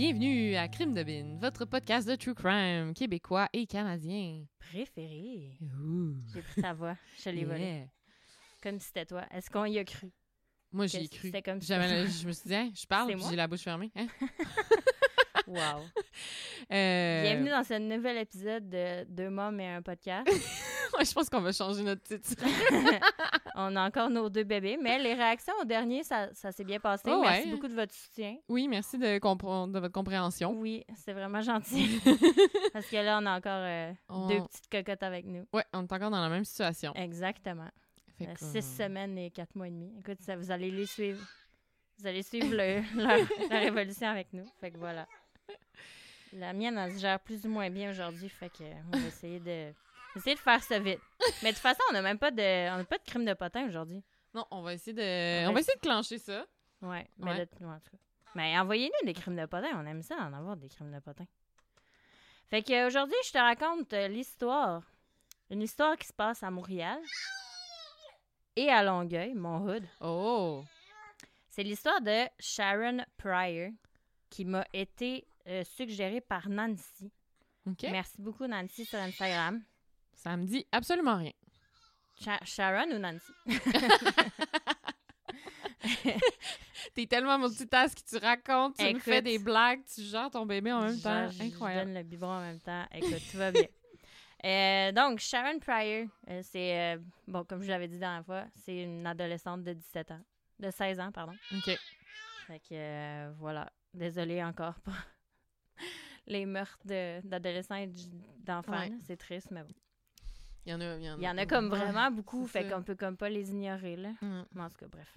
Bienvenue à Crime de Bin, votre podcast de true crime québécois et canadien. Préféré. J'ai pris ta voix. Je l'ai volée. Yeah. Comme si c'était toi. Est-ce qu'on y a cru? Moi, j'y ai cru. c'était comme si je me suis dit, hein, je parle, moi? j'ai la bouche fermée. Hein? Wow. Euh, Bienvenue dans ce nouvel épisode de Deux mômes et un podcast. ouais, je pense qu'on va changer notre titre. On a encore nos deux bébés, mais les réactions au dernier, ça, ça s'est bien passé. Oh, Merci ouais. beaucoup de votre soutien. Oui, merci de, de votre compréhension. Oui, c'est vraiment gentil. Parce que là, on a encore euh, On- deux petites cocottes avec nous. Ouais, on est encore dans la même situation. Exactement. Fait Euh, Six euh, semaines et quatre mois et demi. Écoute, ça, vous allez les suivre. Vous allez suivre le- leur, leur évolution avec nous. Fait que voilà. La mienne, elle se gère plus ou moins bien aujourd'hui. Fait que on va essayer de, essayer de faire ça vite. Mais de toute façon, on n'a même pas de, on n'a pas de crime de potin aujourd'hui. Non, on va essayer de, On va essayer de clencher ça. Ouais. Mais, Ouais. de- ouais, en tout cas. Mais envoyez-nous des crimes de potin. On aime ça en avoir des crimes de potin. Fait que euh, aujourd'hui, je te raconte euh, l'histoire. Une histoire qui se passe à Montréal et à Longueuil, mon hood. Oh! C'est l'histoire de Sharon Pryor qui m'a été euh, suggérée par Nancy. Merci beaucoup, Nancy, sur Instagram. Ça me dit absolument rien. Sha- Sharon ou Nancy? T'es tellement multitask que tu racontes, tu me fais des blagues, tu gères ton bébé en même Je- temps. je- Incroyable. Je donne le biberon en même temps. Écoute, tout va bien. Euh, donc, Sharon Pryor, euh, c'est, euh, bon, comme je l'avais dit la dernière fois, c'est une adolescente de 17 ans. De 16 ans, pardon. OK. Fait que, voilà. Désolée encore pour les meurtres de- d'adolescents et d'enfants. Ouais. C'est triste, mais bon. Il y en a, il y en a, Il y en a comme vraiment beaucoup, fait qu'on peut comme pas les ignorer, là. Mm. Mais en tout cas, bref.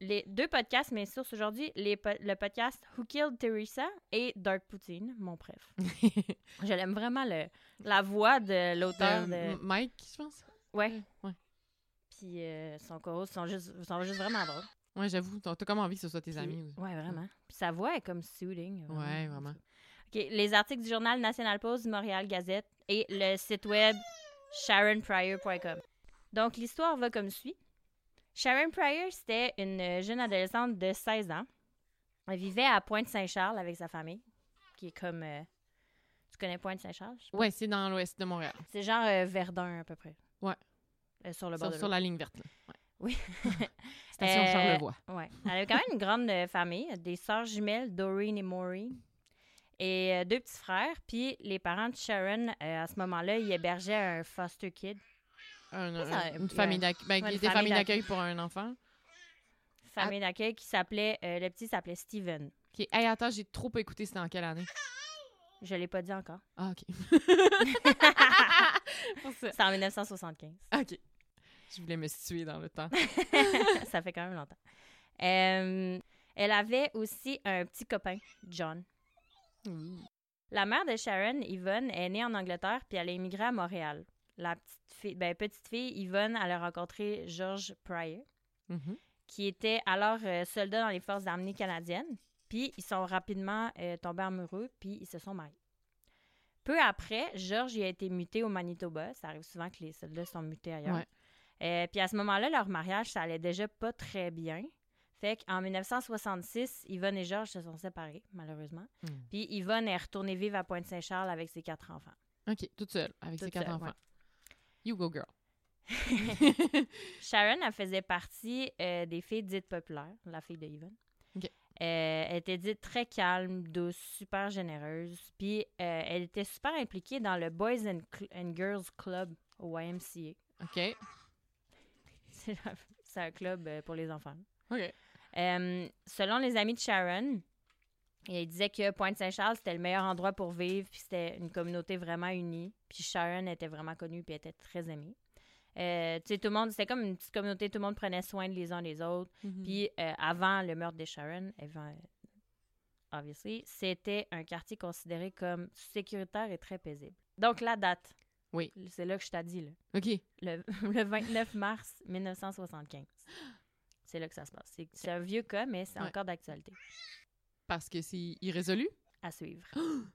Les deux podcasts, mes sources aujourd'hui, po- le podcast Who Killed Teresa et Dark Poutine, mon préf. Je l'aime vraiment, le, la voix de l'auteur De de... Mike, je pense. Ouais. Ouais. Puis euh, son chorus sont juste, sont juste vraiment drôles. Ouais, j'avoue. T'as comme envie que ce soit tes amis. aussi. Ouais, vraiment. Puis sa voix est comme soothing. Ouais, vraiment. OK, les articles du journal National Post, du Montréal Gazette et le site web sharonpryor.com. Donc, l'histoire va comme suit. Sharon Pryor, c'était une jeune adolescente de 16 ans. Elle vivait à Pointe-Saint-Charles avec sa famille, qui est comme... euh, tu connais Pointe-Saint-Charles? Ouais, c'est dans l'ouest de Montréal. C'est genre euh, Verdun, à peu près. Ouais. Euh, sur le bord Sur, de sur la ligne verte. là. Ouais. Oui. Station Euh, Charlevoix. Ouais. Elle avait quand même une grande famille, des sœurs jumelles, Doreen et Maureen, et euh, deux petits frères. Puis les parents de Sharon, euh, à ce moment-là, ils hébergeaient un foster kid, Un- ça, un- il y une a- famille d'accueil. Ben, d'accueil pour un enfant. famille d'accueil qui s'appelait, euh, le petit s'appelait Steven. OK. Hey, attends, j'ai trop pas écouté. C'était en quelle année? Je l'ai pas dit encore. Ah, OK. C'est en 1975. OK. Je voulais me situer dans le temps. ça fait quand même longtemps. Euh, elle avait aussi un petit copain, John. La mère de Sharon, Yvonne, est née en Angleterre puis elle a immigré à Montréal. La petite fille, ben, petite fille, Yvonne, elle a rencontré George Pryor, Mhm. qui était alors euh, soldat dans les forces armées canadiennes. Puis ils sont rapidement euh, tombés amoureux, puis ils se sont mariés. Peu après, George y a été muté au Manitoba. Ça arrive souvent que les soldats sont mutés ailleurs. Ouais. Euh, puis à ce moment-là, leur mariage, ça allait déjà pas très bien. Fait qu'en 1966, Yvonne et Georges se sont séparés, malheureusement. Mm. Puis Yvonne est retournée vivre à Pointe-Saint-Charles avec ses quatre enfants. OK, toute seule, avec ses quatre seule, enfants. ouais. You go, girl. Sharon, elle faisait partie euh, des filles dites populaires, la fille de Yvonne. Ok. Euh, elle était dite très calme, douce, super généreuse. Puis euh, elle était super impliquée dans le Boys and, Girls Club au YMCA. OK. C'est un club euh, pour les enfants. OK. Euh, selon les amis de Sharon, il disait que Pointe-Saint-Charles, c'était le meilleur endroit pour vivre, puis c'était une communauté vraiment unie. Puis Sharon était vraiment connue, puis était très aimée. Euh, tu sais, tout le monde, c'était comme une petite communauté, tout le monde prenait soin les uns des autres. Mhm. Puis euh, avant le meurtre de Sharon, avant, euh, obviously, c'était un quartier considéré comme sécuritaire et très paisible. Donc la date. Oui. C'est là que je t'ai dit, là. OK. Le, le 29 mars 1975. C'est là que ça se passe. C'est un vieux cas, mais c'est Ouais. encore d'actualité. Parce que c'est irrésolu? À suivre.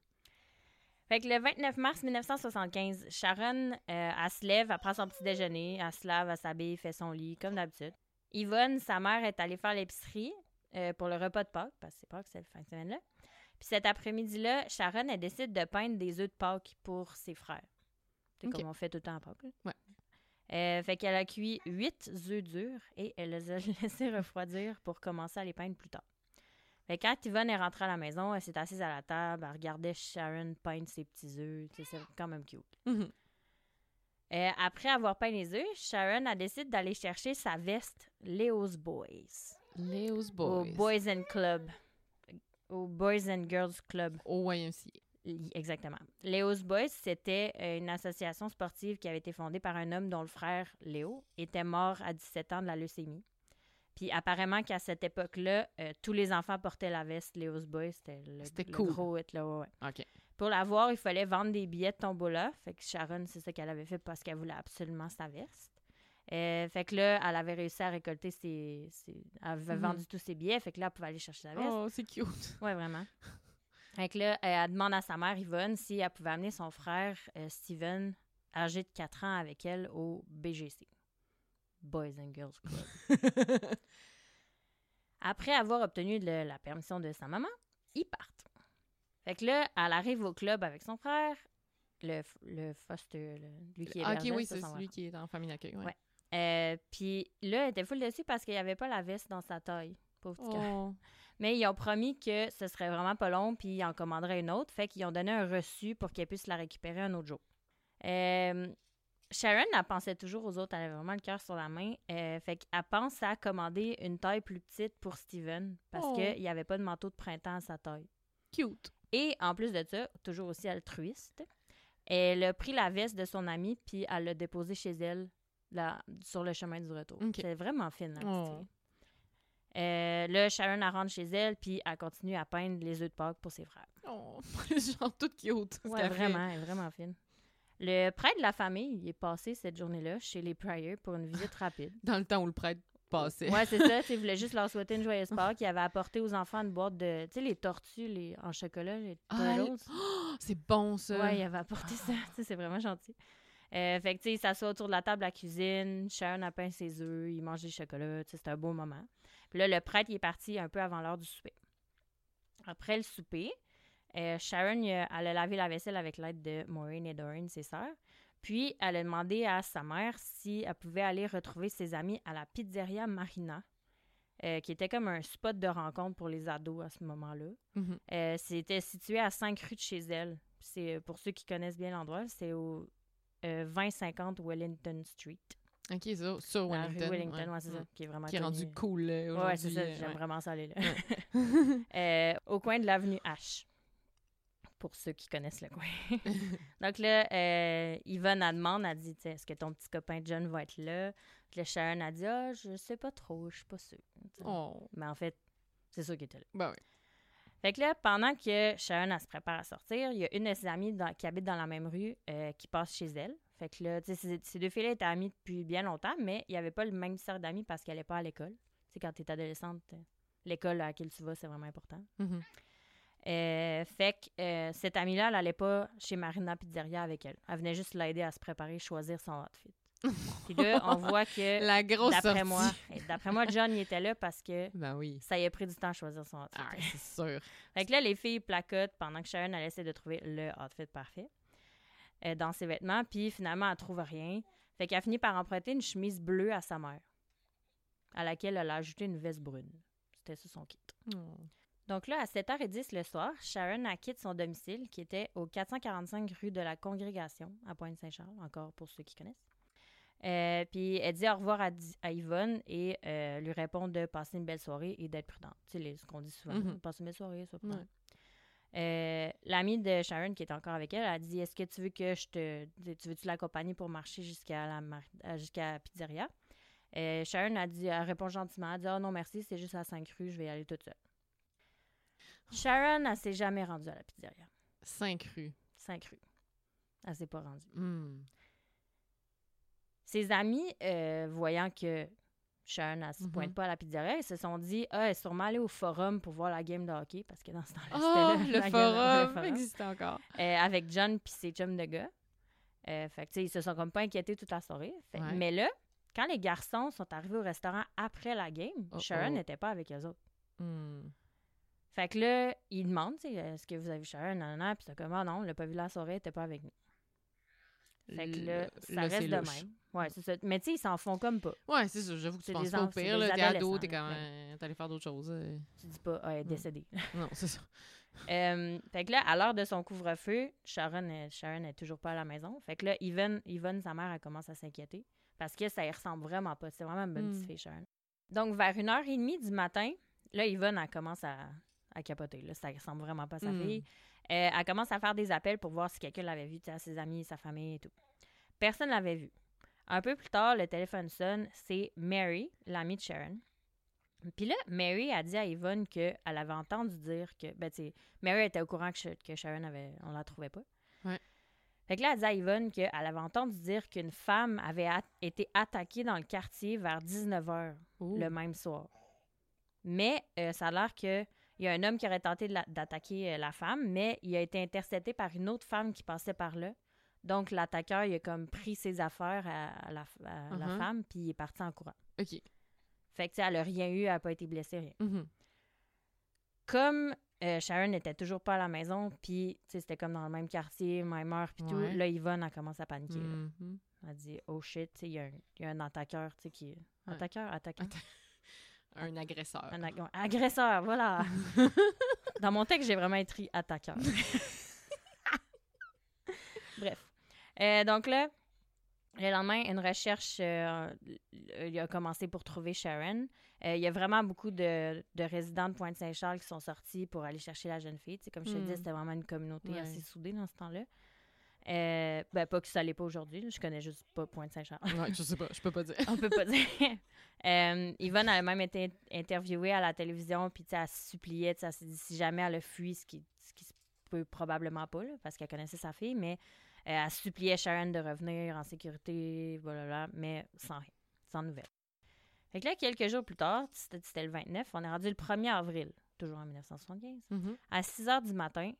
fait que le 29 mars 1975, Sharon, euh, elle se lève, elle prend son petit déjeuner, elle se lave, elle s'habille, fait son lit, comme d'habitude. Yvonne, sa mère, est allée faire l'épicerie euh, pour le repas de Pâques, parce que c'est Pâques, c'est la fin de semaine-là. Puis cet après-midi-là, Sharon, elle décide de peindre des œufs de Pâques pour ses frères. C'est Ok. comme on fait tout le temps à Pâques. là. Ouais. Euh, fait qu'elle a cuit huit œufs durs et elle les a laissés refroidir pour commencer à les peindre plus tard. Fait que quand Yvonne est rentrée à la maison, elle s'est assise à la table, elle regardait Sharon peindre ses petits œufs. C'est quand même cute. Mhm. Euh, après avoir peint les œufs, Sharon a décidé d'aller chercher sa veste Léo's Boys Léo's au Boys. Boys and Club. Au Boys and Girls Club. Au YMCA. Exactement. Léo's Boys, c'était euh, une association sportive qui avait été fondée par un homme dont le frère, Léo, était mort à 17 ans de la leucémie. Puis apparemment qu'à cette époque-là, euh, tous les enfants portaient la veste Léo's Boys. C'était le, C'était le cool. gros hit, là, ouais. Pour l'avoir, il fallait vendre des billets de tombola. Fait que Sharon, c'est ça qu'elle avait fait parce qu'elle voulait absolument sa veste. Euh, fait que là, elle avait réussi à récolter ses... ses- Elle avait Mhm. vendu tous ses billets. Fait que là, elle pouvait aller chercher sa veste. Oh, c'est cute. Ouais, vraiment. Fait que là, elle, demande à sa mère, Yvonne, si elle pouvait amener son frère, euh, Steven, âgé de 4 ans, avec elle au BGC. Boys and Girls Club. Après avoir obtenu le- la permission de sa maman, ils partent. Fait que là, elle arrive au club avec son frère, le, le foster, le- lui qui est Ah, OK, oui, c'est celui qui est en famille d'accueil. Ouais. Ouais. Euh, Puis là, elle était full dessus parce qu'il n'y avait pas la veste dans sa taille. Pauvre petit. Oh. Mais ils ont promis que ce serait vraiment pas long, puis ils en commanderaient une autre. Fait qu'ils ont donné un reçu pour qu'elle puisse la récupérer un autre jour. Euh, Sharon, elle pensait toujours aux autres. Elle avait vraiment le cœur sur la main. Euh, fait qu'elle pense à commander une taille plus petite pour Steven parce Oh. qu'il n'y avait pas de manteau de printemps à sa taille. Cute. Et en plus de ça, toujours aussi altruiste, elle a pris la veste de son amie puis elle l'a déposée chez elle là, sur le chemin du retour. Ok. C'est vraiment petite Oh. Euh, là, Sharon, elle rentre chez elle puis elle continue à peindre les œufs de Pâques pour ses frères. Oh, genre toute cute. Ouais, vraiment, elle est vraiment fine. Le prêtre de la famille, il est passé cette journée-là chez les Pryor pour une visite rapide. Dans le temps où le prêtre passait. Ouais, c'est ça. Il voulait juste leur souhaiter une joyeuse Pâques. Il avait apporté aux enfants une boîte de. Tu sais, les tortues les, en chocolat, les Ah. Oh, c'est bon, ça. Ouais, il avait apporté ça. Sais, c'est vraiment gentil. Euh, fait que, tu sais, il s'assoit autour de la table à la cuisine. Sharon a peint ses œufs. Il mange des chocolats. C'était un beau moment. Puis là, le prêtre, il est parti un peu avant l'heure du souper. Après le souper, euh, Sharon, il a- elle a lavé la vaisselle avec l'aide de Maureen et Doreen, ses sœurs. Puis, elle a demandé à sa mère si elle pouvait aller retrouver ses amis à la pizzeria Marina, euh, qui était comme un spot de rencontre pour les ados à ce moment-là. Mhm. Euh, C'était situé à 5 rues de chez elle. C'est euh, pour ceux qui connaissent bien l'endroit, c'est au euh, 2050 Wellington Street. OK, ça, sur La Wellington. rue Wellington, ouais. ouais, c'est ça, qui est vraiment Qui est rendu connu. cool, là, aujourd'hui. Ouais, c'est ça, euh, j'aime vraiment ça aller là. Euh, au coin de l'avenue H. Pour ceux qui connaissent le coin. Donc là, euh, Yvonne, elle demande, elle dit, est-ce que ton petit copain John va être là? Puis là, Sharon a dit, ah, je sais pas trop, je suis pas sûre. Oh, Mais en fait, c'est sûr qu'il était là. ben oui. Fait que là, pendant que Sharon elle se prépare à sortir, il y a une de ses amies dans- qui habite dans la même rue euh, qui passe chez elle. Fait que là, tu sais, ces, deux filles-là étaient amies depuis bien longtemps, mais il n'y avait pas le même cercle d'amis parce qu'elle n'est pas à l'école. Tu sais, quand tu es adolescente, l'école à laquelle tu vas, c'est vraiment important. Mhm. Euh, fait que euh, cette amie-là, elle n'allait pas chez Marina Pizzeria avec elle. Elle venait juste l'aider à se préparer, choisir son outfit. Puis là, on voit que, La grosse d'après moi, d'après moi, John y était là parce que Ben oui. ça y a pris du temps à choisir son outfit. Ah, c'est sûr. Fait que là, les filles placotent pendant que Sharon, elle essaie de trouver le outfit parfait euh, dans ses vêtements. Puis finalement, elle trouve rien. Fait qu'elle finit par emprunter une chemise bleue à sa mère, à laquelle elle a ajouté une veste brune. était sur son kit. Oh. Donc là, à 7h10 le soir, Sharon a quitté son domicile qui était au 445 rue de la Congrégation à Pointe-Saint-Charles, encore pour ceux qui connaissent. Euh, puis elle dit au revoir à, à Yvonne et euh, lui répond de passer une belle soirée et d'être prudente. Tu sais, ce qu'on dit souvent, Mhm. passer une belle soirée, sois Ouais. Euh, L'amie de Sharon qui est encore avec elle a dit Est-ce que tu veux que je te. Tu veux-tu l'accompagner pour marcher jusqu'à la mar- euh, jusqu'à pizzeria? Euh, Sharon a dit, elle répond gentiment, elle dit Oh non, merci, c'est juste à 5 rues, je vais y aller toute seule. Sharon, elle s'est jamais rendue à la pizzeria. Cinq rues. 5 rues. Elle s'est pas rendue. Hmm. Ses amis, euh, voyant que Sharon, elle se Mhm. pointe pas à la pizzeria, ils se sont dit Ah, elle est sûrement allée au forum pour voir la game de hockey, parce que dans ce temps-là, Oh, c'était le, le forum. existe encore. Euh, avec John puis ses chums de gars. Euh, fait que, tu sais, ils se sont comme pas inquiétés toute la soirée. Fait- Ouais. Mais là, quand les garçons sont arrivés au restaurant après la game, Oh, Sharon oh. n'était pas avec eux autres. Hmm. Fait que là, ils demandent, est-ce que vous avez vu Sharon, non, non, non, puis c'est comme, ah non, on l'a pas vu la soirée, elle était pas avec nous. Fait que là, ça reste de louche. même. Ouais, c'est ça. Mais tu sais, ils s'en font comme pas. Ouais, c'est ça. J'avoue que tu penses pas au pire. là. T'es ado, t'es quand même. T'allais faire d'autres choses. euh. Tu dis pas, ah, elle est décédée. Non, c'est ça. Euh, fait que là, à l'heure de son couvre-feu, Sharon, est- Sharon est toujours pas à la maison. Fait que là, Yvonne, Yvonne sa mère, elle commence à s'inquiéter parce que ça y ressemble vraiment pas. C'est vraiment une bonne Mm. petite fille, Sharon. Donc, vers une heure et demie du matin, là, Yvonne, elle commence à, à capoter. Là, ça ressemble vraiment pas à sa Mm. fille. Euh, elle commence à faire des appels pour voir si quelqu'un l'avait vu, à ses amis, sa famille et tout. Personne l'avait vu. Un peu plus tard, le téléphone sonne. C'est Mary, l'amie de Sharon. Puis là, Mary a dit à Yvonne qu'elle avait entendu dire que. Ben, tu Mary était au courant que, Sh- que Sharon avait. On la trouvait pas. Ouais. Fait que là, elle dit à Yvonne qu'elle avait entendu dire qu'une femme avait été attaquée dans le quartier vers 19h Ouh. le même soir. Mais euh, ça a l'air que. Il y a un homme qui aurait tenté d'attaquer euh, la femme, mais il a été intercepté par une autre femme qui passait par là. Donc, l'attaqueur, il a comme pris ses affaires à, la, à la Mhm. femme, puis il est parti en courant. OK. Fait que, tu sais, elle a rien eu, elle n'a pas été blessée, rien. Mhm. Comme euh, Sharon n'était toujours pas à la maison, puis, tu sais, c'était comme dans le même quartier, même heure, puis Ouais. tout, là, Yvonne, elle commence à paniquer. Mhm. Elle dit, oh shit, tu sais, il y, a y a un attaqueur, tu sais, qui. Attaqueur, attaquant. Un agresseur. Un ag- agresseur, voilà. Dans mon texte, j'ai vraiment écrit attaqueur. Bref. Euh, donc là, le lendemain, une recherche euh, il a commencé pour trouver Sharon. Euh, il y a vraiment beaucoup de, de résidents de Pointe-Saint-Charles qui sont sortis pour aller chercher la jeune fille. Tu sais, comme je te Hmm. disais, c'était vraiment une communauté Ouais. assez soudée dans ce temps-là. Euh, ben, pas que ça l'est pas aujourd'hui. Je connais juste pas Pointe-Saint-Charles. Ouais, je sais pas, je peux pas dire. On peut pas dire. Euh, Yvonne a même été interviewée à la télévision, puis tu sais, elle suppliait, tu sais, elle s'est dit si jamais elle a fui, ce qui, ce qui se peut probablement pas, là, parce qu'elle connaissait sa fille, mais euh, elle suppliait Sharon de revenir en sécurité, blablabla, mais sans rien, sans nouvelles. Fait que là, quelques jours plus tard, c'était le 29, on est rendu le 1er avril, toujours en 1975 Mhm. à 6 heures du matin,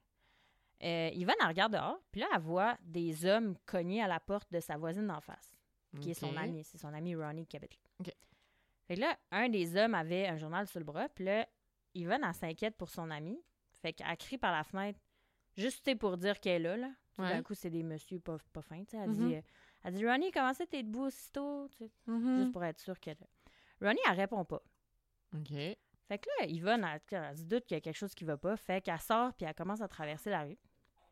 euh, Yvonne, elle regarde dehors, puis là, elle voit des hommes cognés à la porte de sa voisine d'en face, qui est son ami. C'est son ami Ronnie là. Ok. Fait que là, un des hommes avait un journal sur le bras, puis là, Yvonne, elle s'inquiète pour son ami. Fait qu'elle crie par la fenêtre, juste pour dire qu'elle est là. là. Tout Ouais. d'un coup, c'est des messieurs pas, pas fins. tu sais. Elle, Mhm. dit, euh, elle dit Ronnie, comment ça, t'es debout aussitôt? Tu sais, Mhm. Juste pour être sûre qu'elle est là. Ronnie, elle répond pas. OK. Fait que là, Yvonne, elle, elle se doute qu'il y a quelque chose qui va pas. Fait qu'elle sort puis elle commence à traverser la rue.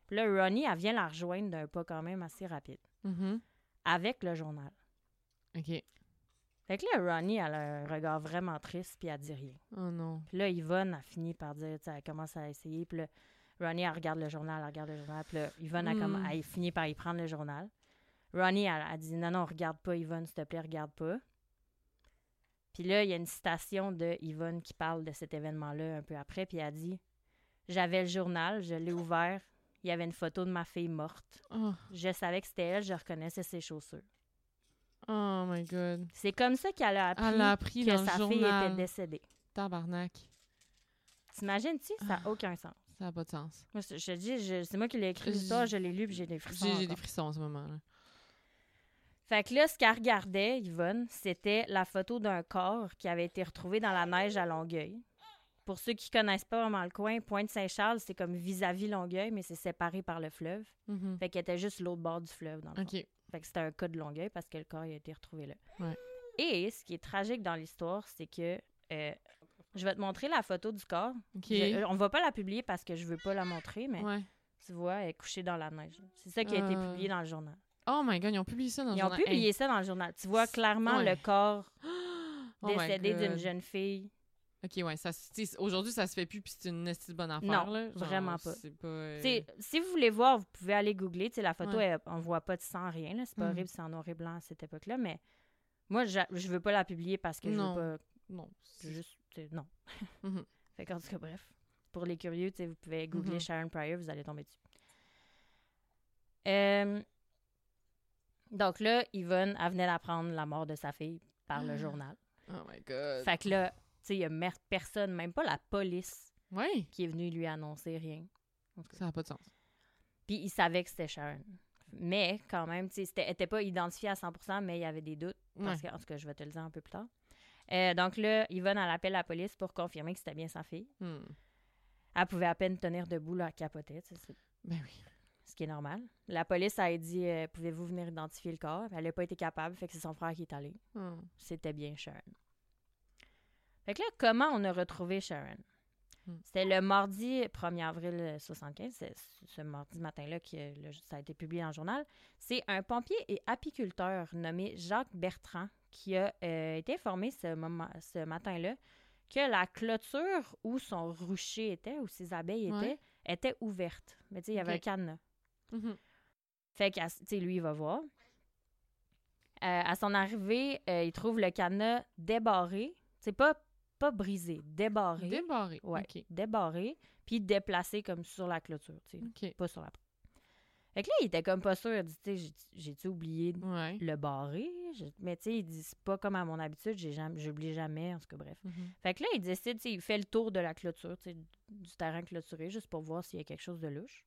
Puis là, Ronnie, elle vient la rejoindre d'un pas quand même assez rapide. Mhm. Avec le journal. OK. Fait que là, Ronnie, elle a un regard vraiment triste puis elle dit rien. Oh non. Puis là, Yvonne a fini par dire, tu sais, elle commence à essayer. Puis là, Ronnie, elle regarde le journal, elle regarde le journal. Puis là, Yvonne, elle, Mm. elle finit par y prendre le journal. Ronnie, elle, elle dit, non, non, regarde pas, Yvonne, s'il te plaît, regarde pas. Puis là, il y a une citation de Yvonne qui parle de cet événement-là un peu après. Puis elle dit, j'avais le journal, je l'ai ouvert. Il y avait une photo de ma fille morte. Oh. Je savais que c'était elle, je reconnaissais ses chaussures. oh my God. C'est comme ça qu'elle a appris, Elle a appris que sa fille était décédée. Tabarnak. T'imagines-tu? Ça n'a aucun sens. Ça n'a pas de sens. Moi, je te dis, c'est moi qui l'ai écrit l'histoire, je l'ai lu puis j'ai des frissons. J'ai des frissons à ce moment-là. Fait que là, ce qu'elle regardait, Yvonne, c'était la photo d'un corps qui avait été retrouvé dans la neige à Longueuil. Pour ceux qui connaissent pas vraiment le coin, Pointe-Saint-Charles, c'est comme vis-à-vis Longueuil, mais c'est séparé par le fleuve. Mhm. Fait qu'elle était juste l'autre bord du fleuve, dans le fond. OK. Fait que c'était un cas de Longueuil parce que le corps il a été retrouvé là. Ouais. Et ce qui est tragique dans l'histoire, c'est que euh, Je vais te montrer la photo du corps. OK. Je- on va pas la publier parce que je veux pas la montrer, mais Ouais. tu vois, elle est couchée dans la neige. C'est ça qui a été Euh. publié dans le journal. Oh my god, ils ont publié ça dans le Ils ont journal. publié Hey. ça dans le journal. Tu vois clairement Ouais. le corps Oh décédé d'une jeune fille. OK, ouais, ça aujourd'hui ça se fait plus puis c'est une de bonne affaire Non, là. Genre, vraiment pas. C'est pas euh, Si vous voulez voir, vous pouvez aller googler. La photo, Ouais. elle- on voit pas de sang, rien. C'est pas Mhm. horrible, c'est en noir et blanc à cette époque-là. Mais moi, j'a- je veux pas la publier parce que Non. je veux pas non. Je veux juste, non. Mhm. Fait qu'en tout cas, bref. Pour les curieux, vous pouvez googler Mhm. Sharon Pryor, vous allez tomber dessus. Euh, donc là, Yvonne, elle venait d'apprendre la mort de sa fille par le Ah. journal. Oh my god. Fait que là, il y a personne, même pas la police, qui est venue lui annoncer rien. En tout cas. ça n'a pas de sens. Puis il savait que c'était Sharon. Mais quand même, tu sais, c'était- elle n'était pas identifiée à 100%, mais il y avait des doutes. Parce Ouais. que, en tout cas, je vais te le dire un peu plus tard. Euh, donc là, Yvonne, elle appelle la police pour confirmer que c'était bien sa fille. Hmm. Elle pouvait à peine tenir debout, là, elle capotait, Ben oui. ce qui est normal. La police a dit euh, Pouvez-vous venir identifier le corps Elle n'a pas été capable, fait que c'est son frère qui est allé. Hmm. C'était bien Sharon. Fait que là, comment on a retrouvé Sharon? Hmm. C'était le mardi 1er avril 75, c'est ce mardi matin-là que le- ça a été publié dans le journal. C'est un pompier et apiculteur nommé Jacques Bertrand qui a euh, été informé ce, moment, ce matin-là que la clôture où son rucher était, où ses abeilles Ouais. étaient, était ouverte. Mais tu sais, il y avait un cadenas. Mhm. Fait que, tu sais, lui, il va voir. Euh, à son arrivée, euh, il trouve le cadenas débarré. C'est pas, pas brisé, débarré. Débarré. ouais, OK. débarré, puis déplacé comme sur la clôture, tu sais, OK. pas sur la Fait que là, il était comme pas sûr. Il dit, tu sais, j'ai- j'ai-tu oublié de Ouais. le barrer? Je- Mais tu sais, il dit, c'est pas comme à mon habitude, j'ai jamais, j'oublie jamais, en tout cas, bref. Mhm. Fait que là, il décide, tu sais, il fait le tour de la clôture, tu sais, du terrain clôturé, juste pour voir s'il y a quelque chose de louche.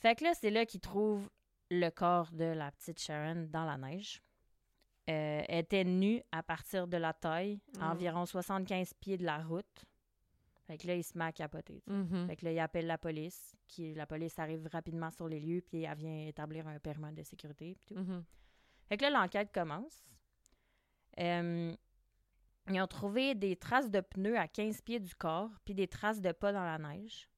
Fait que là, c'est là qu'il trouve le corps de la petite Sharon dans la neige. Euh, elle était nue à partir de la taille, à Mm. environ 75 pieds de la route. Fait que là, il se met à capoter. Mhm. Fait que là, il appelle la police. Qui, la police arrive rapidement sur les lieux, puis elle vient établir un permis de sécurité. Puis tout. Mhm. Fait que là, l'enquête commence. Euh, ils ont trouvé des traces de pneus à 15 pieds du corps, puis des traces de pas dans la neige.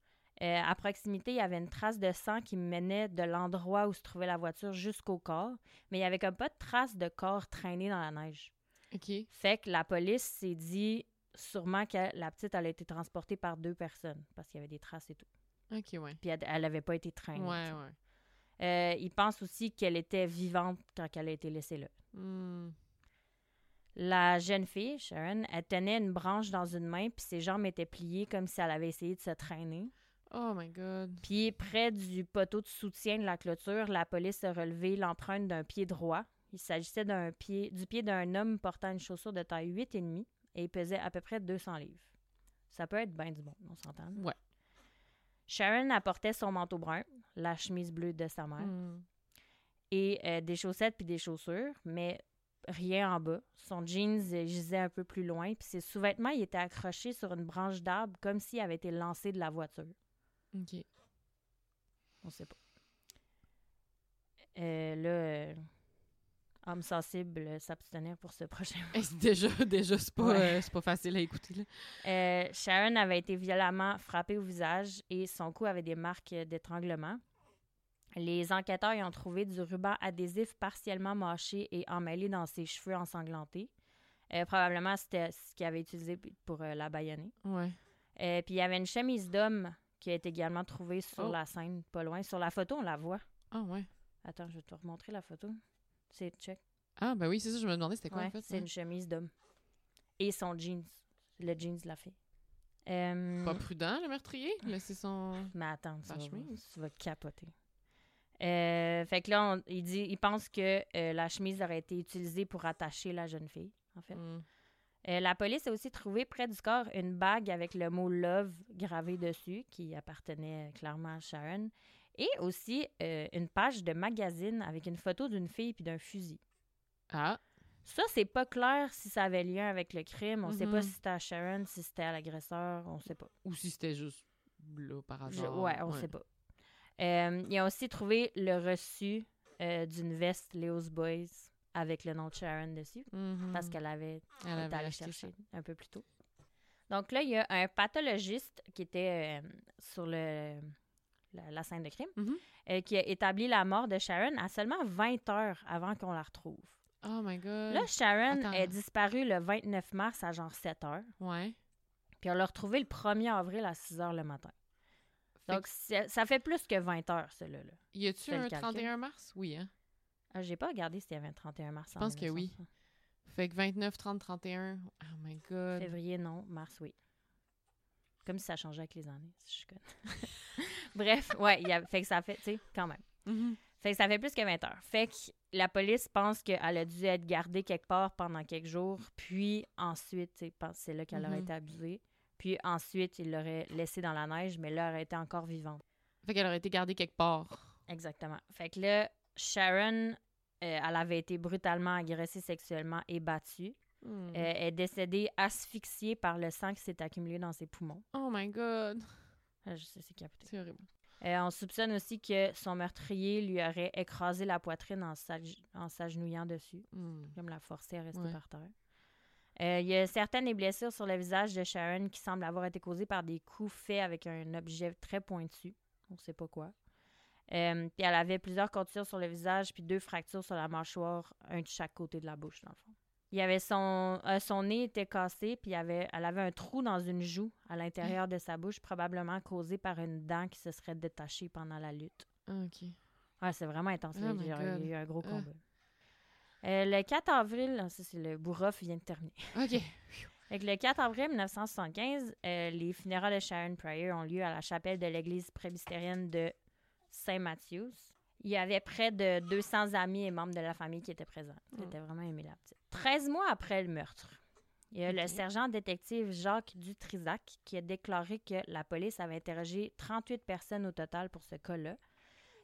Euh, à proximité, il y avait une trace de sang qui menait de l'endroit où se trouvait la voiture jusqu'au corps, mais il y avait comme pas de trace de corps traîné dans la neige. OK. Fait que la police s'est dit sûrement que la petite elle a été transportée par deux personnes parce qu'il y avait des traces et tout. OK, ouais. Puis elle, elle avait pas été traînée. Ouais, ouais. Euh, ils pensent aussi qu'elle était vivante quand elle a été laissée là. Hmm. La jeune fille, Sharon, elle tenait une branche dans une main, puis ses jambes étaient pliées comme si elle avait essayé de se traîner. Oh my god. Puis près du poteau de soutien de la clôture, la police a relevé l'empreinte d'un pied droit. Il s'agissait d'un pied, du pied d'un homme portant une chaussure de taille 8,5 et il pesait à peu près 200 livres. Ça peut être bien du bon, on s'entend. Ouais. Sharon apportait son manteau brun, la chemise bleue de sa mère, Hmm. et euh, des chaussettes puis des chaussures, mais rien en bas. Son jeans euh, gisait un peu plus loin, puis ses sous-vêtements était accrochés sur une branche d'arbre comme s'il avait été lancé de la voiture. OK. On sait pas. Euh, là, euh, homme sensible, euh, s'abstenir pour ce prochain. C'est déjà, déjà c'est pas, Ouais. euh, c'est pas facile à écouter. Là. Euh, Sharon avait été violemment frappée au visage et son cou avait des marques euh, d'étranglement. Les enquêteurs y ont trouvé du ruban adhésif partiellement mâché et emmêlé dans ses cheveux ensanglantés. Euh, probablement, c'était ce qu'il avait utilisé pour euh, la baïonner. Ouais. Euh, Puis il y avait une chemise d'homme qui a été également trouvée sur Oh. la scène, pas loin. Sur la photo, on la voit. Ah ouais. Attends, je vais te remontrer la photo. C'est check. Ah ben oui, c'est ça, je me demandais c'était quoi Ouais, en fait. c'est une chemise d'homme. Et son jeans. Le jeans de la fille. Euh, Pas prudent, le meurtrier. Laisser son. Mais attends, tu Sa vas, chemise. tu vas capoter. Euh, fait que là, on- il, dit, il pense que euh, la chemise aurait été utilisée pour attacher la jeune fille, en fait. Hmm. Euh, la police a aussi trouvé près du corps une bague avec le mot Love gravé dessus, qui appartenait clairement à Sharon, et aussi euh, une page de magazine avec une photo d'une fille puis d'un fusil. Ah. Ça, c'est pas clair si ça avait lien avec le crime. On sait pas si c'était à Sharon, si c'était à l'agresseur, on sait pas. Ou si c'était juste là par Je- hasard. ouais, on sait pas. Euh, ils ont aussi trouvé le reçu d'une veste Leo's Boys avec le nom de Sharon dessus, Mhm. parce qu'elle avait Elle été avait allée chercher un peu plus tôt. Donc là, il y a un pathologiste qui était euh, sur le, la, la scène de crime Mhm. euh, qui a établi la mort de Sharon à seulement 20 heures avant qu'on la retrouve. Oh my god. Là, Sharon Attends. est disparue le 29 mars à genre 7 heures. Ouais. Puis on l'a retrouvée le 1er avril à 6 heures le matin. Fait Donc, ça fait plus que 20 heures, celui-là. Là. Y a-tu un calcul. 31 mars? Oui, hein? Ah, J'ai pas regardé s'il y avait un 31 mars. Je pense que oui. Fait que 29, 30, 31. Oh my god. Février, non. Mars, oui. Comme si ça changeait avec les années, si je connais. Bref, ouais, il y a, fait que ça fait, tu sais, quand même. Mhm. Fait que ça fait plus que 20 heures. Fait que la police pense qu'elle a dû être gardée quelque part pendant quelques jours, puis ensuite, c'est là qu'elle aurait Mhm. été abusée. Puis ensuite, il l'aurait laissée dans la neige, mais là, elle aurait été encore vivante. Fait qu'elle aurait été gardée quelque part. Exactement. Fait que là, Sharon, euh, elle avait été brutalement agressée sexuellement et battue. Hmm. Euh, elle est décédée asphyxiée par le sang qui s'est accumulé dans ses poumons. Oh my god. Ah, Je sais, c'est capoté. C'est horrible. Euh, on soupçonne aussi que son meurtrier lui aurait écrasé la poitrine en en s'agenouillant dessus, Hmm. comme la forcer à rester Ouais. par terre. Euh, Il y a certaines des blessures sur le visage de Sharon qui semblent avoir été causées par des coups faits avec un objet très pointu. On ne sait pas quoi. Euh, puis elle avait plusieurs contures sur le visage puis deux fractures sur la mâchoire, un de chaque côté de la bouche, dans le fond. Il avait son, euh, son nez était cassé, puis il y avait, elle avait un trou dans une joue à l'intérieur de sa bouche, probablement causé par une dent qui se serait détachée pendant la lutte. Ah, ok. Ouais, c'est vraiment intense. Oh il, y a, God. il y a eu un gros Ah. combat. Euh, le 4 avril, ça c'est le bourrof vient de terminer. Ok. Que le 4 avril 1975, euh, les funérailles de Sharon Pryor ont lieu à la chapelle de l'église presbytérienne de Saint Matthews. Il y avait près de 200 amis et membres de la famille qui étaient présents. C'était vraiment aimé la petite. 13 mois après le meurtre, il y a le sergent détective Jacques Dutrisac qui a déclaré que la police avait interrogé 38 personnes au total pour ce cas-là.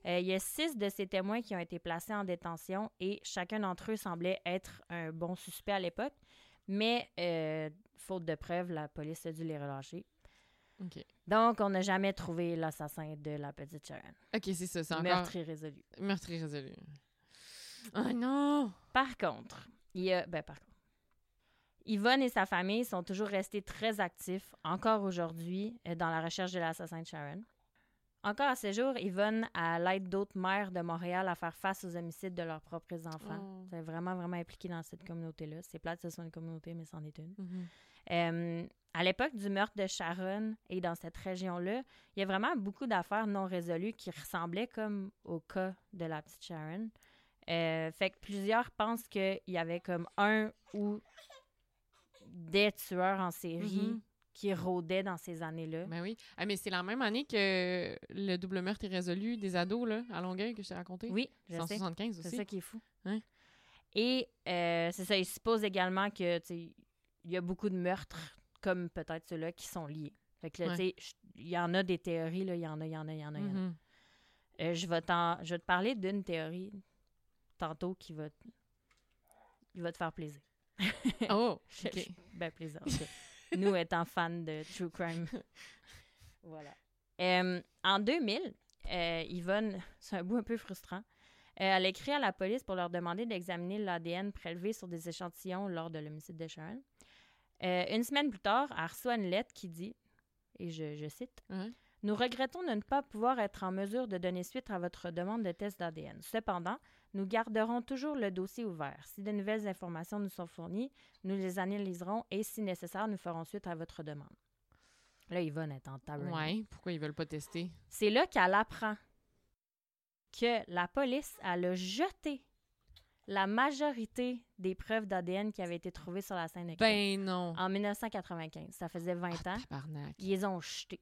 Euh, il y a six de ces témoins qui ont été placés en détention et chacun d'entre eux semblait être un bon suspect à l'époque. Mais, euh, faute de preuves, la police a dû les relâcher. Donc, on n'a jamais trouvé l'assassin de la petite Sharon. Ok, c'est ça. C'est encore. Meurtre irrésolu. Meurtre irrésolu. Oh non! Par contre, il y a. Ben, par contre. Yvonne et sa famille sont toujours restés très actifs, encore aujourd'hui, euh, dans la recherche de l'assassin de Sharon. Encore à ce jour, Yvonne a l'aide d'autres mères de Montréal à faire face aux homicides de leurs propres enfants. Oh. C'est vraiment, vraiment impliqué dans cette communauté-là. C'est plate, ce soit une communauté, mais c'en est une. Mhm. Euh, à l'époque du meurtre de Sharon et dans cette région-là, il y a vraiment beaucoup d'affaires non résolues qui ressemblaient comme au cas de la petite Sharon. Euh, fait que plusieurs pensent qu'il y avait comme un ou des tueurs en série Mhm. qui rôdaient dans ces années-là. Ben oui. Ah, mais c'est la même année que le double meurtre irrésolu des ados, là, à Longueuil, que je t'ai raconté. Oui, je sais. 175 C'est aussi. ça qui est fou. Hein? Et euh, c'est ça, il suppose également que sais, il y a beaucoup de meurtres, comme peut-être ceux-là, qui sont liés. Fait que là, Ouais. tu sais, il y en a des théories, là, il y en a, il y en a, il y en a, il y en a. Mhm. Euh, je, vais je vais te parler d'une théorie tantôt qui va, va te faire plaisir. Oh! Je- Ok. je- ben, plaisir. Nous étant fans de True Crime. voilà. Euh, en 2000, euh, Yvonne, c'est un bout un peu frustrant, euh, elle écrit à la police pour leur demander d'examiner l'ADN prélevé sur des échantillons lors de l'homicide de Sharon. Euh, une semaine plus tard, elle reçoit une lettre qui dit, et je, je cite, Ouais. Nous regrettons de ne pas pouvoir être en mesure de donner suite à votre demande de test d'ADN. Cependant, nous garderons toujours le dossier ouvert. Si de nouvelles informations nous sont fournies, nous les analyserons et, si nécessaire, nous ferons suite à votre demande. Là, Yvonne est en. Ouais. Pourquoi ils veulent pas tester? C'est là qu'elle apprend que la police, elle a jeté la majorité des preuves d'ADN qui avaient été trouvées sur la scène de crime Ben non. en 1995. Ça faisait 20 Ah, ans. tabarnak. Ils les ont jetés.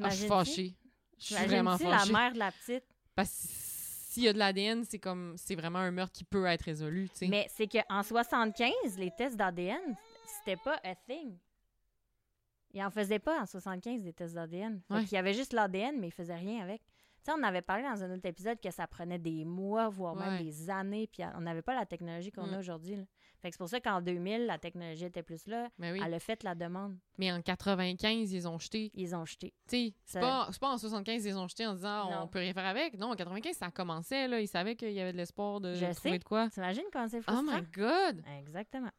Ah, je suis fâchée. Je suis vraiment T'imagines-tu la fâchée. mère de la petite? Parce que s'il y a de l'ADN, c'est comme... C'est vraiment un meurtre qui peut être résolu, tu sais. Mais c'est qu'en 75, les tests d'ADN, c'était pas a thing. Ils en faisaient pas en 75 des tests d'ADN. Ouais. qu'il y avait juste l'ADN, mais ils faisaient rien avec. Sais, on avait parlé dans un autre épisode que ça prenait des mois, voire même des années, puis on n'avait pas la technologie qu'on Mm. a aujourd'hui. Fait que c'est pour ça qu'en 2000, la technologie était plus là. Ben oui. Elle a fait la demande. Mais en 95, ils ont jeté. Ils ont jeté. Tu sais, c'est pas, en 75 ils ont jeté en disant Non. on peut rien faire avec. Non, en 95, ça commençait, là. Ils savaient qu'il y avait de l'espoir de Je trouver sais. de quoi. T'imagines comment c'est Oh frustrant? my God! Exactement.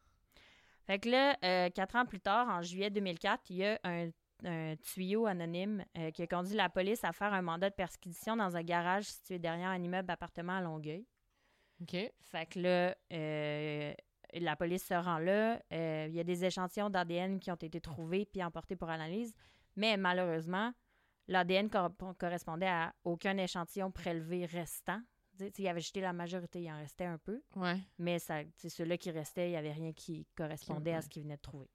Fait que là, euh, quatre ans plus tard, en juillet 2004, il y a un, un tuyau anonyme euh, qui a conduit la police à faire un mandat de perquisition dans un garage situé derrière un immeuble appartement à Longueuil. OK. Fait que là, euh, la police se rend là. Euh, Il y a des échantillons d'ADN qui ont été trouvés puis emportés pour analyse. Mais malheureusement, l'ADN cor- correspondait à aucun échantillon prélevé restant. Il avait jeté la majorité, il en restait un peu. Ouais. Mais ceux-là qui restaient, il n'y avait rien qui correspondait à ce qu'il venait de trouver.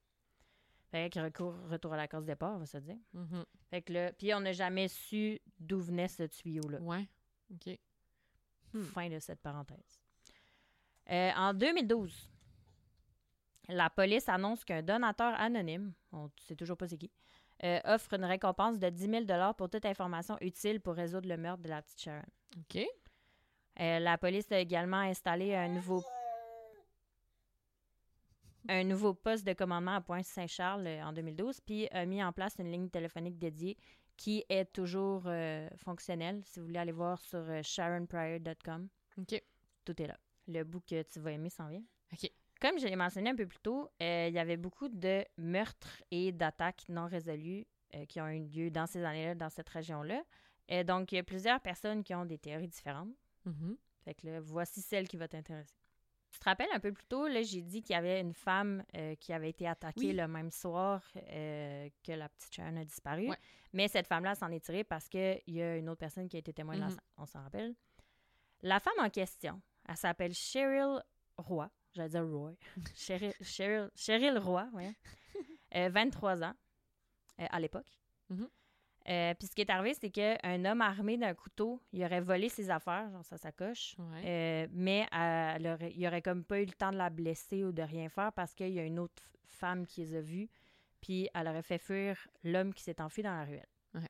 Fait que recours, retour à la case départ, on va se dire. Mhm. Fait que là, puis on n'a jamais su d'où venait ce tuyau-là. Ouais. OK. Hmm. Fin de cette parenthèse. Euh, en 2012, la police annonce qu'un donateur anonyme, on ne sait toujours pas c'est qui, euh, offre une récompense de 10 000 pour toute information utile pour résoudre le meurtre de la petite Sharon. OK. Euh, la police a également installé un nouveau un nouveau poste de commandement à Pointe-Saint-Charles euh, en 2012, puis a mis en place une ligne téléphonique dédiée qui est toujours euh, fonctionnelle. Si vous voulez aller voir sur euh, sharonpryor.com, OK. tout est là. Le bout que tu vas aimer s'en vient. OK. Comme je l'ai mentionné un peu plus tôt, euh, il y avait beaucoup de meurtres et d'attaques non résolues euh, qui ont eu lieu dans ces années-là, dans cette région-là. Donc, il y a plusieurs personnes qui ont des théories différentes. Mhm. Fait que là, voici celle qui va t'intéresser. Tu te rappelles un peu plus tôt, là, j'ai dit qu'il y avait une femme euh, qui avait été attaquée Oui. le même soir euh, que la petite Sharon a disparu. Ouais. Mais cette femme-là s'en est tirée parce qu'il y a une autre personne qui a été témoin scène. On s'en rappelle. La femme en question, elle s'appelle Cheryl Roy. J'allais dire Roy. Cheryl, Cheryl, Cheryl Roy, ouais. Euh, 23 ans à l'époque. Mhm. Euh, Puis ce qui est arrivé, c'est qu'un homme armé d'un couteau, il aurait volé ses affaires, genre sa sacoche. Ouais. Euh, mais euh, elle aurait- il aurait comme pas eu le temps de la blesser ou de rien faire parce qu'il y a une autre femme qui les a vus, puis elle aurait fait fuir l'homme qui s'est enfui dans la ruelle. Ouais.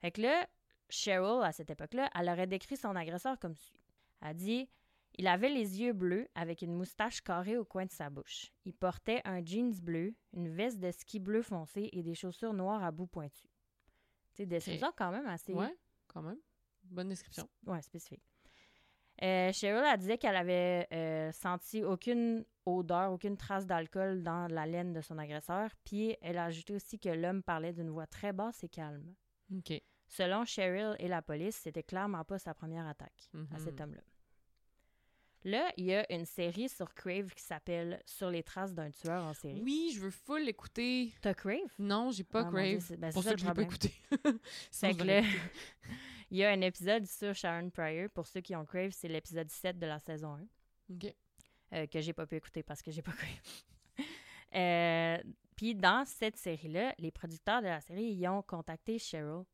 Fait que là, Cheryl, à cette époque-là, elle aurait décrit son agresseur comme suit. Elle a dit Il avait les yeux bleus avec une moustache carrée au coin de sa bouche. Il portait un jeans bleu, une veste de ski bleu foncé et des chaussures noires à bout pointu. Tu sais, description quand même assez Ouais, quand même. Bonne description. Ouais, spécifique. Euh, Cheryl, elle disait qu'elle avait euh, senti aucune odeur, aucune trace d'alcool dans la laine de son agresseur. Puis elle a ajouté aussi que l'homme parlait d'une voix très basse et calme. OK. Selon Cheryl et la police, c'était clairement pas sa première attaque à Mhm. cet homme-là. Là, il y a une série sur Crave qui s'appelle Sur les traces d'un tueur en série. Oui, je veux full l'écouter. T'as Crave? Non, j'ai pas Ah, Dieu, Crave. c'est- ben, pour c'est ça que je l'ai pas écouté. Je que là, il y a un épisode sur Sharon Pryor. Pour ceux qui ont Crave, c'est l'épisode 7 de la saison 1. OK. euh, que j'ai pas pu écouter parce que j'ai pas Crave. Euh, Puis dans cette série-là, les producteurs de la série ils ont contacté Cheryl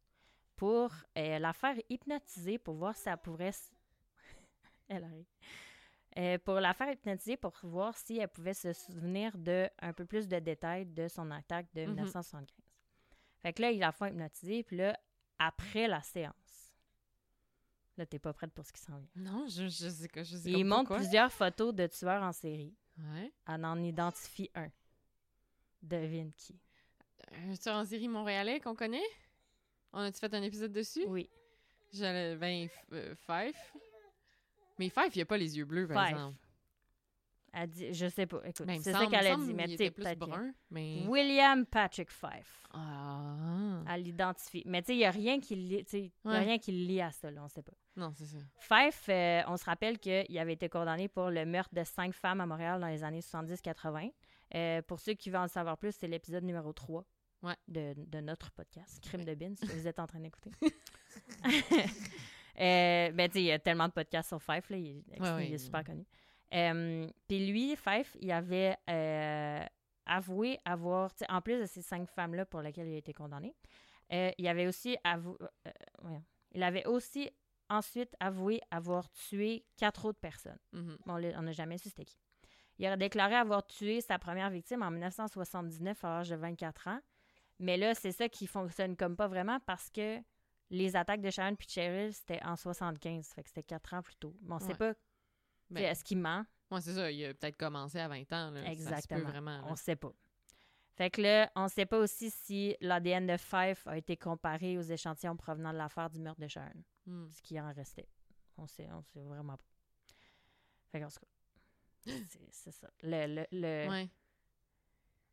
pour euh, la faire hypnotiser pour voir si elle pourrait. s- elle arrive. Euh, pour la faire hypnotiser pour voir si elle pouvait se souvenir de un peu plus de détails de son attaque de Mhm. 1975. Fait que là, ils la font hypnotiser, puis là, après la séance, là, t'es pas prête pour ce qui s'en vient. Non, je, je sais quoi. Je sais Ils montrent plusieurs photos de tueurs en série. Ouais. Elle en identifie un. Devine qui. Un tueur en série montréalais qu'on connaît? On a-tu fait un épisode dessus? Oui. J'allais. Ben, euh, Fife. Mais Fife, il a pas les yeux bleus, par Fife. exemple. Elle dit, je sais pas. Écoute, Ben, c'est ça qu'elle a dit, mais tu plus brun, mais. William Patrick Fife. Ah. Elle l'identifie. Mais tu sais, il n'y a rien qui lie, y a rien qui lie à ça, là, on sait pas. Non, c'est ça. Fife, euh, on se rappelle qu'il avait été condamné pour le meurtre de cinq femmes à Montréal dans les années 70-80. Euh, pour ceux qui veulent en savoir plus, c'est l'épisode numéro 3 Ouais. de, de notre podcast, Crime Ouais. de Bin, si vous êtes en train d'écouter. euh, ben, tu sais, il y a tellement de podcasts sur Fife, là, il, est, Ouais, ouais. il est super connu. Euh, Puis lui, Fife, il avait euh, avoué avoir, en plus de ces cinq femmes-là pour lesquelles il a été condamné, il avait aussi avoué, il avait aussi ensuite avoué avoir tué quatre autres personnes. Mhm. Là, on n'a jamais su c'était qui. Il aurait déclaré avoir tué sa première victime en 1979 à l'âge de 24 ans. Mais là, c'est ça qui fonctionne comme pas vraiment parce que les attaques de Sharon puis Cheryl, c'était en 75. Fait que c'était quatre ans plus tôt. Mais on sait Ouais. pas, Ben, est-ce qu'il ment? ouais, c'est ça. Il a peut-être commencé à 20 ans. Là. Ça se peut Exactement. vraiment. là. On sait pas. Fait que là, on sait pas aussi si l'ADN de Fife a été comparé aux échantillons provenant de l'affaire du meurtre de Sharon. Hmm. ce qui en restait. On sait, on sait vraiment pas. Fait qu'en tout cas, c'est c'est ça. Le, le, le, Ouais.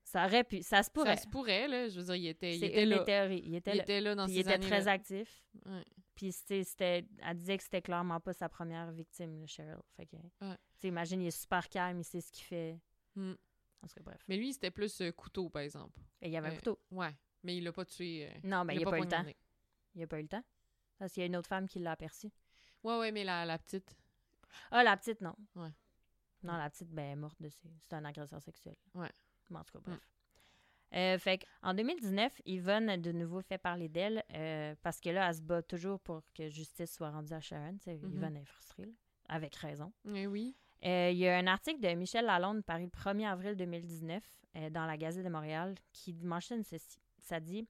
Ça aurait pu, ça se pourrait. Ça se pourrait, là. Je veux dire, il était, il était là. théories. Il était, il là. était là dans Puis il était très actif. Ouais. Puis c'était, elle disait que c'était clairement pas sa première victime, le Cheryl. Fait que, Ouais. tu sais, imagine, il est super calme, il sait ce qu'il fait. Hmm. En tout cas, bref. Mais lui, c'était plus euh, couteau, par exemple. Et il y avait un couteau. Ouais. Mais il l'a pas tué. euh, Non, mais il l'a a pas eu le temps. Il a pas eu le temps. Parce qu'il y a une autre femme qui l'a aperçu. Ouais, ouais, mais la, la petite. Ah, la petite, non. Ouais. Non, la petite, ben, elle est morte dessus. C'est un agresseur sexuel. Ouais. Bon, en tout cas, bref. Euh, fait en 2019, Yvonne de nouveau fait parler d'elle euh, parce que là, elle se bat toujours pour que justice soit rendue à Sharon. Mhm. Yvonne est frustrée, là, avec raison. Eh oui. Euh, Il y a un article de Michel Lalonde paru le 1er avril 2019 euh, dans la Gazette de Montréal qui mentionne ceci. Ça dit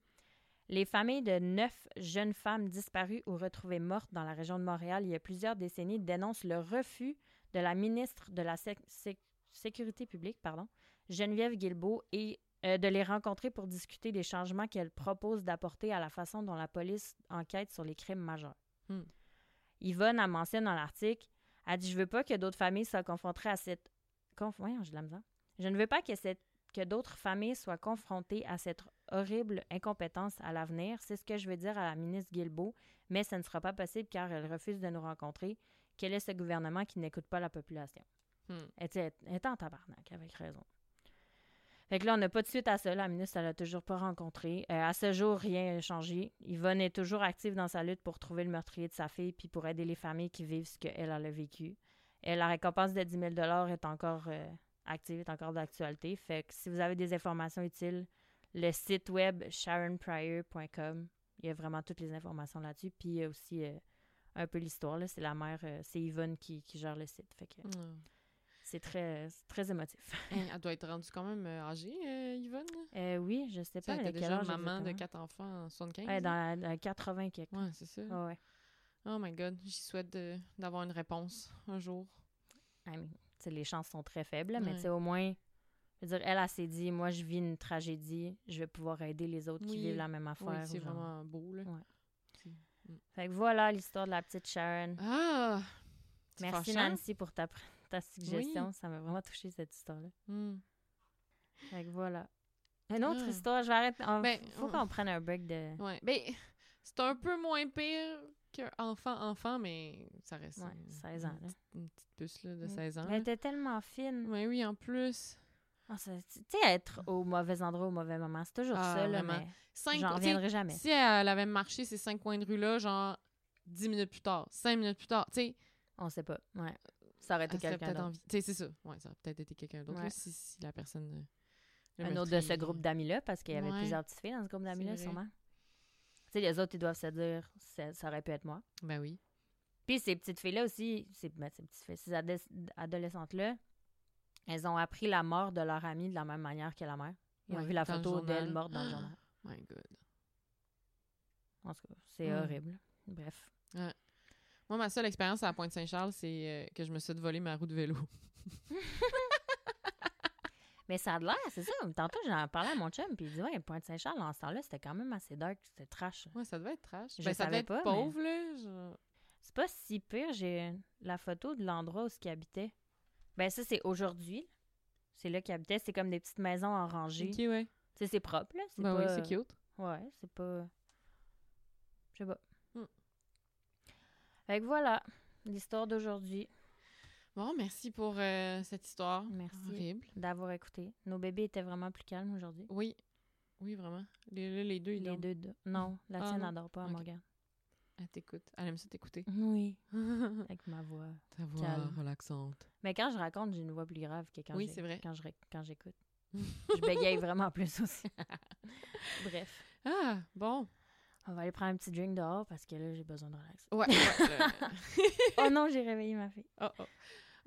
Les familles de neuf jeunes femmes disparues ou retrouvées mortes dans la région de Montréal il y a plusieurs décennies dénoncent le refus de la ministre de la Sé- Sé- Sécurité publique, pardon, Geneviève Guilbeault, et euh, de les rencontrer pour discuter des changements qu'elle propose d'apporter à la façon dont la police enquête sur les crimes majeurs. Hmm. Yvonne a mentionné dans l'article elle dit Je veux pas que d'autres familles soient confrontées à cette. Conf... Voyons, j'ai de la misère. Je ne veux pas que, cette... que d'autres familles soient confrontées à cette horrible incompétence à l'avenir. C'est ce que je veux dire à la ministre Guilbeault, mais ce ne sera pas possible car elle refuse de nous rencontrer. Quel est ce gouvernement qui n'écoute pas la population? Hmm. Elle était en tabarnak, avec raison. Fait que là, on n'a pas de suite à ça. La ministre, elle l'a toujours pas rencontré. Euh, à ce jour, rien n'a changé. Yvonne est toujours active dans sa lutte pour trouver le meurtrier de sa fille puis pour aider les familles qui vivent ce qu'elle elle a vécu. Et la récompense de 10 000 est encore euh, active, est encore d'actualité. Fait que si vous avez des informations utiles, le site web sharonpryor.com, il y a vraiment toutes les informations là-dessus. Puis il y a aussi euh, un peu l'histoire. C'est la mère, c'est Yvonne qui, gère le site. Fait que. C'est très, très émotif. Hein, Elle doit être rendue quand même euh, âgée, euh, Yvonne. Euh, oui, je sais Tu sais, pas. Elle était déjà âge maman de quatre enfants en 75. Ouais, dans dans la 80 quelque. Ouais, c'est ça. Ouais. Oh my god, j'y souhaite d'avoir une réponse un jour. I mean, les chances sont très faibles, mais Ouais. au moins, je veux dire, elle, elle s'est dit, moi, je vis une tragédie, je vais pouvoir aider les autres qui vivent la même affaire. Oui, c'est vraiment beau, là. Ouais. C'est- Fait que voilà l'histoire de la petite Sharon. Ah! Merci fâchant. Nancy pour ta, suggestion. Ça m'a vraiment touché cette histoire-là. Hmm. Fait que voilà. Une autre Ah. histoire, je vais arrêter. on- Ben, faut on- qu'on prenne un break de. Ouais. Ben, c'est un peu moins pire qu'un enfant-enfant, mais ça reste. Ouais, une- 16 ans, Une, là. une petite puce là, de Mm. 16 ans. Elle était tellement fine. Ouais, oui, en plus. Ah, Tu sais, être au mauvais endroit au mauvais moment, c'est toujours Ah, ça, là, vraiment. mais Cinq, j'en reviendrai jamais. Si elle avait marché ces cinq coins de rue-là, genre 10 minutes plus tard, 5 minutes plus tard, tu sais, On sait pas. Ouais. Ça aurait été quelqu'un d'autre. envie. Tu sais, c'est ça. Ouais, ça aurait peut-être été quelqu'un d'autre Ouais. si, si la personne. euh, Un autre de ce groupe d'amis-là, parce qu'il y avait Ouais. plusieurs petites filles dans ce groupe d'amis-là, sûrement. Tu sais, les autres, ils doivent se dire, ça, ça aurait pu être moi. Ben oui. Puis ces petites filles-là aussi, ces, ben, ces petites filles, ces ado- adolescentes-là, elles ont appris la mort de leur amie de la même manière que la mère. Ils ont Ouais, vu la photo d'elle morte dans le Ah! journal. My God. En tout cas, c'est horrible. Bref. Moi, ma seule expérience à la Pointe-Saint-Charles, c'est euh, que je me suis fait voler ma roue de vélo. Mais ça a de l'air, c'est ça. Tantôt, j'en parlais à mon chum, puis il dit, ouais, Pointe-Saint-Charles, dans ce temps-là, c'était quand même assez dark, c'était trash. Ouais, ça devait être trash. Je ben, ça devait savais être pas, mais- pauvre, là. genre. C'est pas si pire, j'ai la photo de l'endroit où il habitait. Ben ça, c'est aujourd'hui. C'est là qu'il habitait. C'est comme des petites maisons en rangée. Ok, ouais. C'est propre, là. Ben pas... oui, c'est cute. Ouais, c'est pas... Je sais pas. Fait que voilà, l'histoire d'aujourd'hui. Bon, merci pour euh, cette histoire. Merci. D'avoir écouté. Nos bébés étaient vraiment plus calmes aujourd'hui. Oui. Oui, vraiment. Les, deux, ils Les deux, deux. Non, la Ah, tienne n'adore pas, Ok. Morgane. Elle t'écoute. Elle aime ça t'écouter. Oui, Ta avec ma voix. voix Calme. relaxante. Mais quand je raconte, j'ai une voix plus grave que quand Oui, c'est vrai. quand je quand j'écoute. je bégaye vraiment plus aussi. Bref. Ah, bon. On va aller prendre un petit drink dehors parce que là, j'ai besoin de relax. Ouais. oh non, j'ai réveillé ma fille. Oh, oh.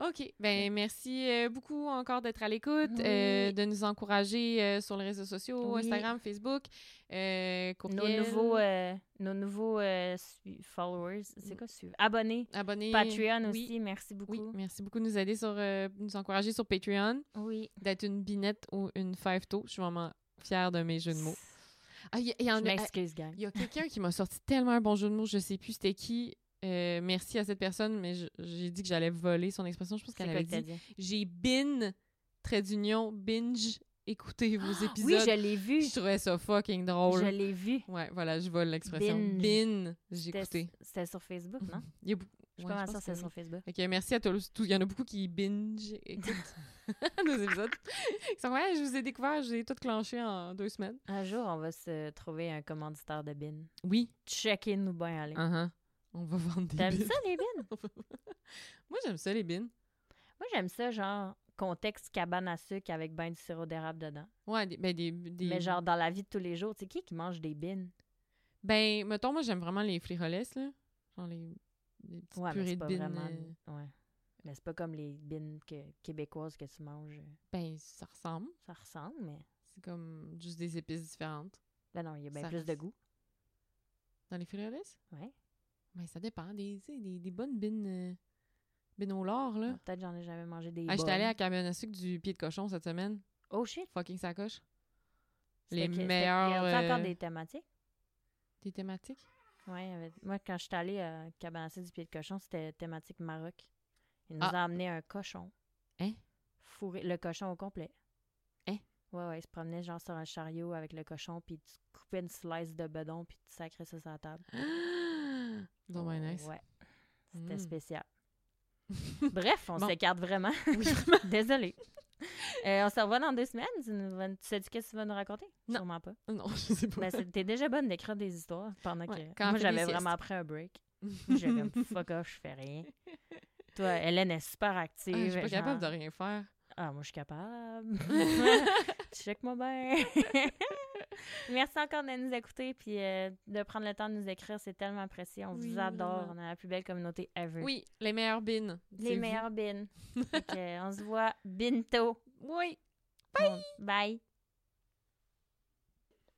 OK. Ben, merci euh, beaucoup encore d'être à l'écoute, Oui. euh, de nous encourager euh, sur les réseaux sociaux, Oui. Instagram, Facebook, Nos nouveaux, nos nouveaux sui- followers, c'est quoi suivre? Abonnés. abonnés. Patreon Oui. aussi, merci beaucoup. Oui, merci beaucoup de nous aider sur, nous encourager sur Patreon, Oui. d'être une binette ou une five toe. Je suis vraiment fière de mes jeux de mots. Ah, il y, il y Je a- m'excuse, gang. Il y a quelqu'un qui m'a sorti tellement un bon jeu de mots, je sais plus c'était qui. Euh, merci à cette personne, mais j'ai dit que j'allais voler son expression. Je pense qu'elle avait dit? J'ai bin, trait d'union, binge écouter vos épisodes. Oui, je l'ai vu. Je trouvais ça fucking drôle. Je l'ai vu. Ouais, voilà, je vole l'expression. Bin. J'ai écouté. C'était sur Facebook, non? Il y a beaucoup- Je Ouais, suis pas pense sûre que que sur. Facebook. Ok, merci à tous. Il y en a beaucoup qui binge écoutent nos épisodes. Ils sont ouais, je vous ai découvert, j'ai tout clenché en deux semaines. Un jour, on va se trouver un commanditaire de bin. Oui. Checkez-nous bien, allez. Uh-huh. On va vendre des T'aimes bins. ça, les bins? Moi, j'aime ça, les bins. Moi, j'aime ça, genre, contexte cabane à sucre avec ben du sirop d'érable dedans. Ouais, des, ben, des, des- Mais genre, dans la vie de tous les jours, tu sais, qui qui mange des bins? Ben, mettons, moi, j'aime vraiment les frijoles, là. Genre les, les petites Ouais, mais purées c'est de pas bines. vraiment... euh, Ouais. Mais c'est pas comme les que- québécoises que tu manges. Ben, ça ressemble. Ça ressemble, mais... C'est comme juste des épices différentes. Ben non, il y a bien Ça plus de goût. Dans les frijoles? Ouais. Ben, ça dépend. Des, des, des bonnes bines, euh, bines au lard, là. Ah, Peut-être j'en ai jamais mangé des Ah, J'étais allée à sucre du pied de cochon cette semaine. Oh shit! Fucking sacoche. Les meilleurs, Y a encore euh, des thématiques? Des thématiques? Il y avait- moi, quand je suis allée à Cabanassi du pied de cochon, c'était thématique Maroc. Il nous Ah. a amené un cochon. Hein? Fourré, le cochon au complet. Hein? Ouais, ouais, il se promenait genre sur un chariot avec le cochon, puis tu coupais une slice de bedon, puis tu sacrais ça sur la table. Donc, ben nice. Ouais, c'était Mm. spécial. Bref, on Bon. s'écarte vraiment. Désolée. Euh, on se revoit dans deux semaines. Tu, nous vas- tu sais-tu qu'est-ce que tu vas nous raconter? Non. Sûrement pas. Non, je sais pas. Ben, t'es déjà bonne d'écrire des histoires pendant Ouais, que. quand Moi, j'avais vraiment pris un break. J'ai comme fuck off, je fais rien. Toi, Hélène est super active. Ah, je suis pas capable de rien faire. Ah, moi, je suis capable. Check-moi bien. Merci encore de nous écouter puis euh, de prendre le temps de nous écrire. C'est tellement apprécié. On Oui, vous adore. vraiment. On a la plus belle communauté ever. Oui, les meilleurs bins. Les. Fait que, on se voit bientôt. Oui. Bon, bye.